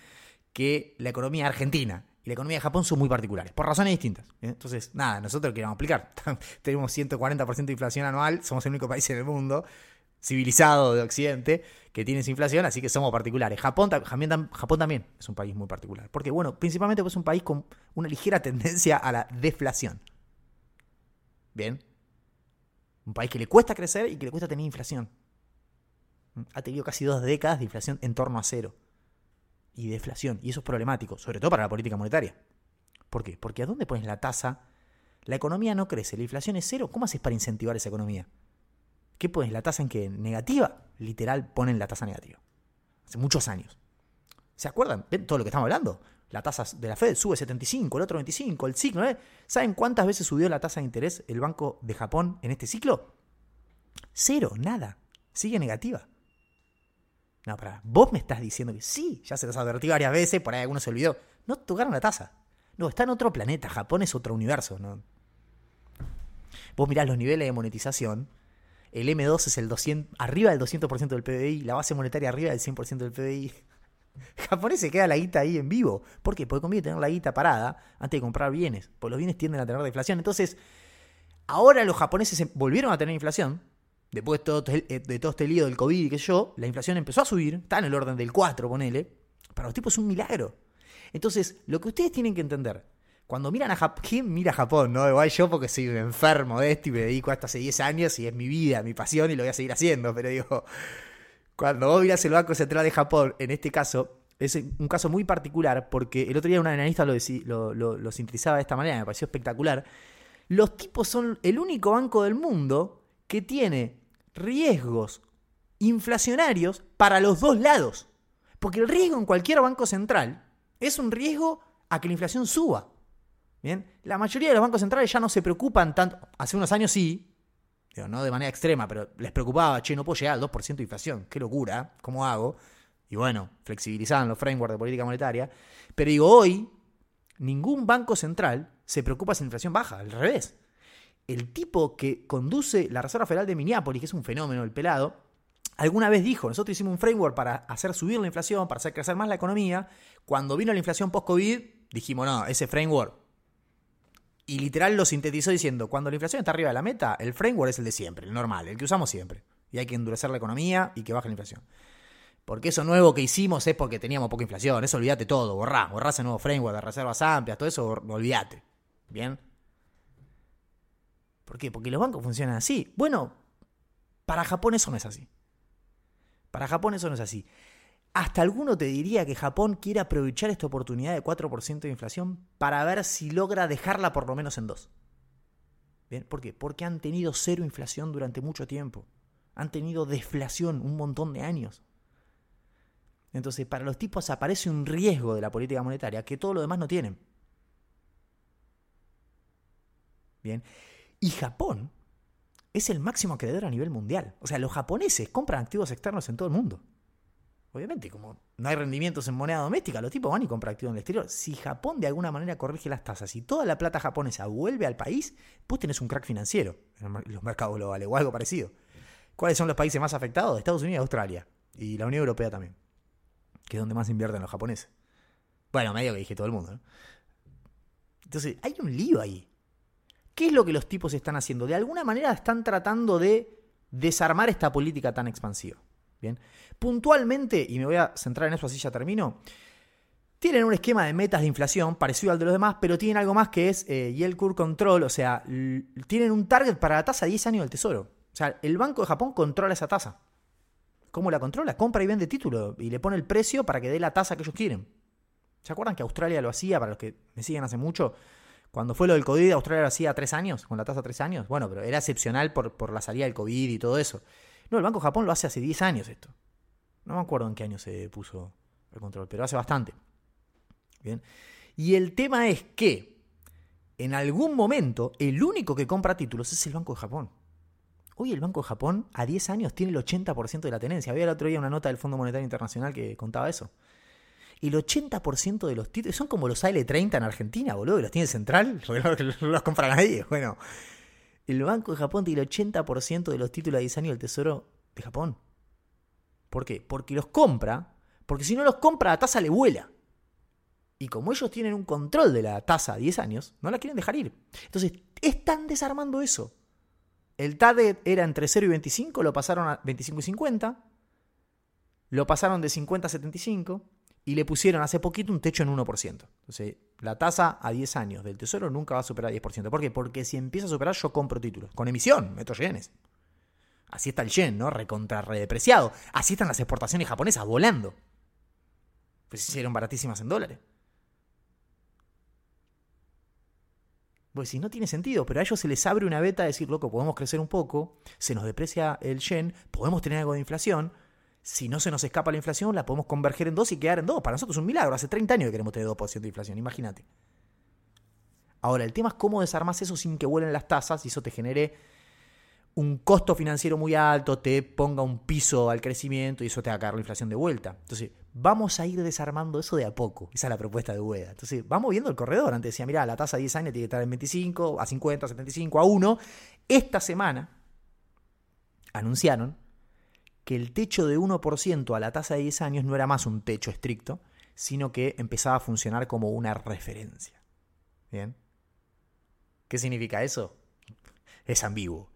que la economía argentina la economía de Japón son muy particulares, por razones distintas. Entonces, nada, nosotros queremos explicar. Tenemos 140% de inflación anual, somos el único país en el mundo civilizado de Occidente que tiene esa inflación, así que somos particulares. Japón, Japón también es un país muy particular. Porque, bueno, principalmente es un país con una ligera tendencia a la deflación. Bien. Un país que le cuesta crecer y que le cuesta tener inflación. Ha tenido casi dos décadas de inflación en torno a cero. Y deflación. Y eso es problemático, sobre todo para la política monetaria. ¿Por qué? Porque ¿a dónde pones la tasa? La economía no crece, la inflación es cero. ¿Cómo haces para incentivar esa economía? ¿Qué pones? ¿La tasa en qué? ¿Negativa? Literal, ponen la tasa negativa. Hace muchos años. ¿Se acuerdan? ¿Ven todo lo que estamos hablando? La tasa de la Fed sube 75, el otro 25, el ciclo. ¿eh? ¿Saben cuántas veces subió la tasa de interés el Banco de Japón en este ciclo? Cero, nada. Sigue negativa. No, para, vos me estás diciendo que sí, ya se los advertí varias veces, por ahí alguno se olvidó. No tocaron la tasa. No, está en otro planeta, Japón es otro universo. Vos mirás los niveles de monetización, el M2 es el 200, arriba del 200% del PBI, la base monetaria arriba del 100% del PBI. Japón se queda la guita ahí en vivo. ¿Por qué? Porque conviene tener la guita parada antes de comprar bienes. Porque los bienes tienden a tener deflación. Entonces, ahora los japoneses volvieron a tener inflación. Después de todo, eh, de todo este lío del COVID y qué yo, la inflación empezó a subir. Está en el orden del 4, ponele. Para los tipos es un milagro. Entonces, lo que ustedes tienen que entender, cuando miran a Japón, ¿quién mira a Japón? No, igual yo porque soy un enfermo de esto y me dedico a esto hace 10 años y es mi vida, mi pasión y lo voy a seguir haciendo. Pero digo, cuando vos mirás el Banco Central de Japón, en este caso, es un caso muy particular porque el otro día un analista lo, lo, lo, sintetizaba de esta manera, me pareció espectacular. Los tipos son el único banco del mundo que tiene riesgos inflacionarios para los dos lados. Porque el riesgo en cualquier banco central es un riesgo a que la inflación suba. Bien, la mayoría de los bancos centrales ya no se preocupan tanto. Hace unos años sí, no de manera extrema, pero les preocupaba, che, no puedo llegar al 2% de inflación, qué locura, ¿cómo hago? Y bueno, flexibilizaban los frameworks de política monetaria. Pero digo, hoy, ningún banco central se preocupa si la inflación baja, al revés. El tipo que conduce la Reserva Federal de Minneapolis, que es un fenómeno, el pelado, alguna vez dijo, nosotros hicimos un framework para hacer subir la inflación, para hacer crecer más la economía. Cuando vino la inflación post-COVID, dijimos, no, ese framework y literal lo sintetizó diciendo, cuando la inflación está arriba de la meta, el framework es el de siempre, el normal, el que usamos siempre. Y hay que endurecer la economía y que baje la inflación. Porque eso nuevo que hicimos es porque teníamos poca inflación. Eso olvídate todo, borrá, borrá ese nuevo framework de reservas amplias, todo eso, olvídate. ¿Bien? ¿Por qué? Porque los bancos funcionan así. Bueno, para Japón eso no es así. Para Japón eso no es así. Hasta alguno te diría que Japón quiere aprovechar esta oportunidad de 4% de inflación para ver si logra dejarla por lo menos en 2. ¿Bien? ¿Por qué? Porque han tenido cero inflación durante mucho tiempo. Han tenido deflación un montón de años. Entonces, para los tipos aparece un riesgo de la política monetaria que todo lo demás no tienen. Bien. Y Japón es el máximo acreedor a nivel mundial. O sea, los japoneses compran activos externos en todo el mundo. Obviamente, como no hay rendimientos en moneda doméstica, los tipos van y compran activos en el exterior. Si Japón de alguna manera corrige las tasas y toda la plata japonesa vuelve al país, pues tenés un crack financiero en los mercados globales o algo parecido. ¿Cuáles son los países más afectados? Estados Unidos Australia. Y la Unión Europea también. Que es donde más invierten los japoneses. Bueno, medio que dije todo el mundo. Entonces, hay un lío ahí. ¿Qué es lo que los tipos están haciendo? De alguna manera están tratando de desarmar esta política tan expansiva. Bien. Puntualmente, y me voy a centrar en eso así ya termino, tienen un esquema de metas de inflación parecido al de los demás, pero tienen algo más que es eh, yield curve control, o sea, tienen un target para la tasa de 10 años del tesoro. O sea, el Banco de Japón controla esa tasa. ¿Cómo la controla? Compra y vende título y le pone el precio para que dé la tasa que ellos quieren. ¿Se acuerdan que Australia lo hacía, para los que me siguen hace mucho? Cuando fue lo del COVID, Australia lo hacía tres años, con la tasa tres años. Bueno, pero era excepcional por, por la salida del COVID y todo eso. No, el Banco de Japón lo hace hace 10 años esto. No me acuerdo en qué año se puso el control, pero hace bastante. Bien. Y el tema es que en algún momento el único que compra títulos es el Banco de Japón. Hoy el Banco de Japón a 10 años tiene el 80% de la tenencia. Había el otro día una nota del Fondo Monetario Internacional que contaba eso. El 80% de los títulos son como los AL30 en Argentina, boludo, los tiene central, no los compra nadie. Bueno, el Banco de Japón tiene el 80% de los títulos de 10 años del Tesoro de Japón. ¿Por qué? Porque los compra, porque si no los compra la tasa le vuela. Y como ellos tienen un control de la tasa a 10 años, no la quieren dejar ir. Entonces, están desarmando eso. El target era entre 0 y 25, lo pasaron a 25 y 50. Lo pasaron de 50 a 75 y le pusieron hace poquito un techo en 1%. Entonces, la tasa a 10 años del tesoro nunca va a superar 10%. ¿Por qué? Porque si empieza a superar, yo compro títulos. Con emisión, meto yenes. Así está el yen, ¿no? Recontra redepreciado. Así están las exportaciones japonesas volando. Pues hicieron baratísimas en dólares. Pues si no tiene sentido, pero a ellos se les abre una beta de decir, loco, podemos crecer un poco, se nos deprecia el yen, podemos tener algo de inflación. Si no se nos escapa la inflación, la podemos converger en dos y quedar en dos. Para nosotros es un milagro. Hace 30 años que queremos tener 2% de inflación, imagínate. Ahora, el tema es cómo desarmas eso sin que vuelen las tasas y eso te genere un costo financiero muy alto, te ponga un piso al crecimiento y eso te haga la inflación de vuelta. Entonces, vamos a ir desarmando eso de a poco. Esa es la propuesta de Ueda. Entonces, vamos viendo el corredor. Antes decía, mira, la tasa de 10 años tiene que estar en 25, a 50, a 75, a 1. Esta semana anunciaron que el techo de 1% a la tasa de 10 años no era más un techo estricto, sino que empezaba a funcionar como una referencia. ¿Bien? ¿Qué significa eso? Es ambiguo.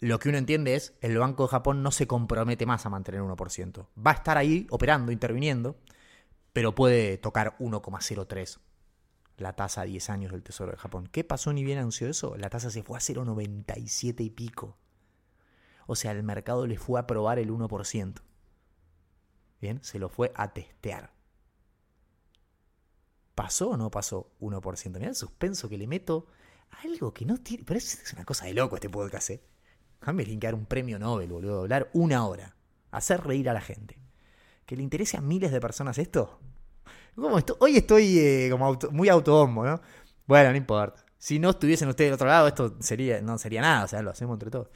Lo que uno entiende es, el Banco de Japón no se compromete más a mantener 1%. Va a estar ahí operando, interviniendo, pero puede tocar 1,03 la tasa a 10 años del Tesoro de Japón. ¿Qué pasó ni bien anunció eso? La tasa se fue a 0,97 y pico. O sea, el mercado le fue a probar el 1%. Bien, se lo fue a testear. ¿Pasó o no pasó 1%? Mirá el suspenso que le meto algo que no tiene. Pero es una cosa de loco este podcast, ¿eh? Déjame linkear un premio Nobel, boludo. Hablar una hora. Hacer reír a la gente. ¿Que le interese a miles de personas esto? ¿Cómo esto? Hoy estoy eh, como muy autobombo, ¿no? Bueno, no importa. Si no estuviesen ustedes del otro lado, esto sería, no sería nada. O sea, lo hacemos entre todos.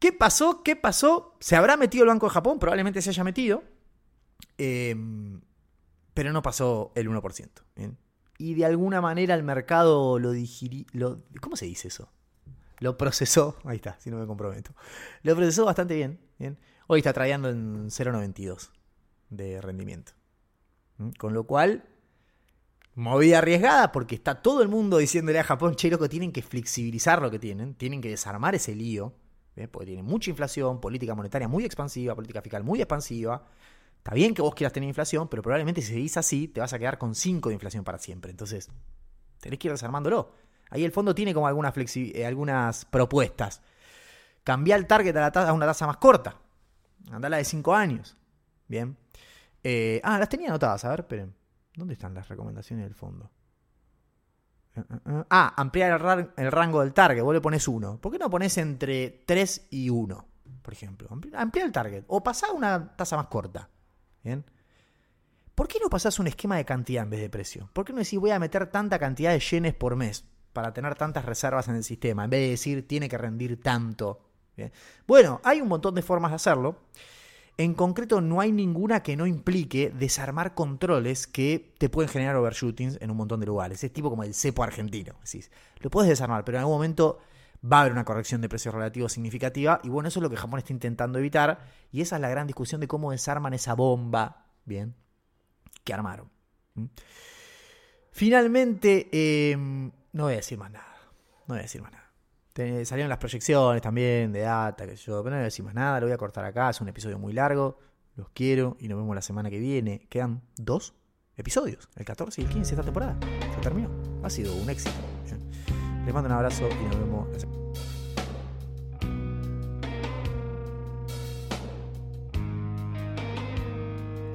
¿Qué pasó? ¿Qué pasó? ¿Se habrá metido el Banco de Japón? Probablemente se haya metido. Eh, pero no pasó el 1%. Y de alguna manera el mercado lo digirió. ¿Cómo se dice eso? Lo procesó. Ahí está, si no me comprometo. Lo procesó bastante bien. ¿bien? Hoy está trayendo en 0,92 de rendimiento. Con lo cual, movida arriesgada porque está todo el mundo diciéndole a Japón, che, loco, tienen que flexibilizar lo que tienen, tienen que desarmar ese lío, porque tienen mucha inflación, política monetaria muy expansiva, política fiscal muy expansiva, Está bien que vos quieras tener inflación, pero probablemente si seguís así, te vas a quedar con 5 de inflación para siempre. Entonces, tenés que ir desarmándolo. Ahí el fondo tiene como algunas, eh, algunas propuestas. Cambiar el target a, la a una tasa más corta. Andala de 5 años. Bien. Eh, ah, las tenía anotadas. A ver, esperen. ¿Dónde están las recomendaciones del fondo? Ah, ampliar el, rango del target. Vos le pones 1. ¿Por qué no pones entre 3 y 1? Por ejemplo. Ampliar el target. O pasar una tasa más corta. ¿Bien? ¿Por qué no pasás un esquema de cantidad en vez de precio? ¿Por qué no decís voy a meter tanta cantidad de yenes por mes para tener tantas reservas en el sistema? En vez de decir tiene que rendir tanto. Bueno, hay un montón de formas de hacerlo. En concreto, no hay ninguna que no implique desarmar controles que te pueden generar overshootings en un montón de lugares. Es tipo como el cepo argentino. Lo puedes desarmar, pero en algún momento va a haber una corrección de precios relativos significativa y bueno, eso es lo que Japón está intentando evitar y esa es la gran discusión de cómo desarman esa bomba, bien, que armaron. Finalmente, em, no voy a decir más nada, no voy a decir más nada. Salieron las proyecciones también de data, que yo, pero no decir más nada, lo voy a cortar acá, es un episodio muy largo, los quiero y nos vemos la semana que viene. Quedan dos episodios, el 14 y el 15 de esta temporada. Se terminó, ha sido un éxito. Les mando un abrazo y nos vemos.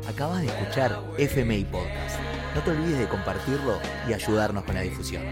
Acabas de escuchar FMI Podcast. No te olvides de compartirlo y ayudarnos con la difusión.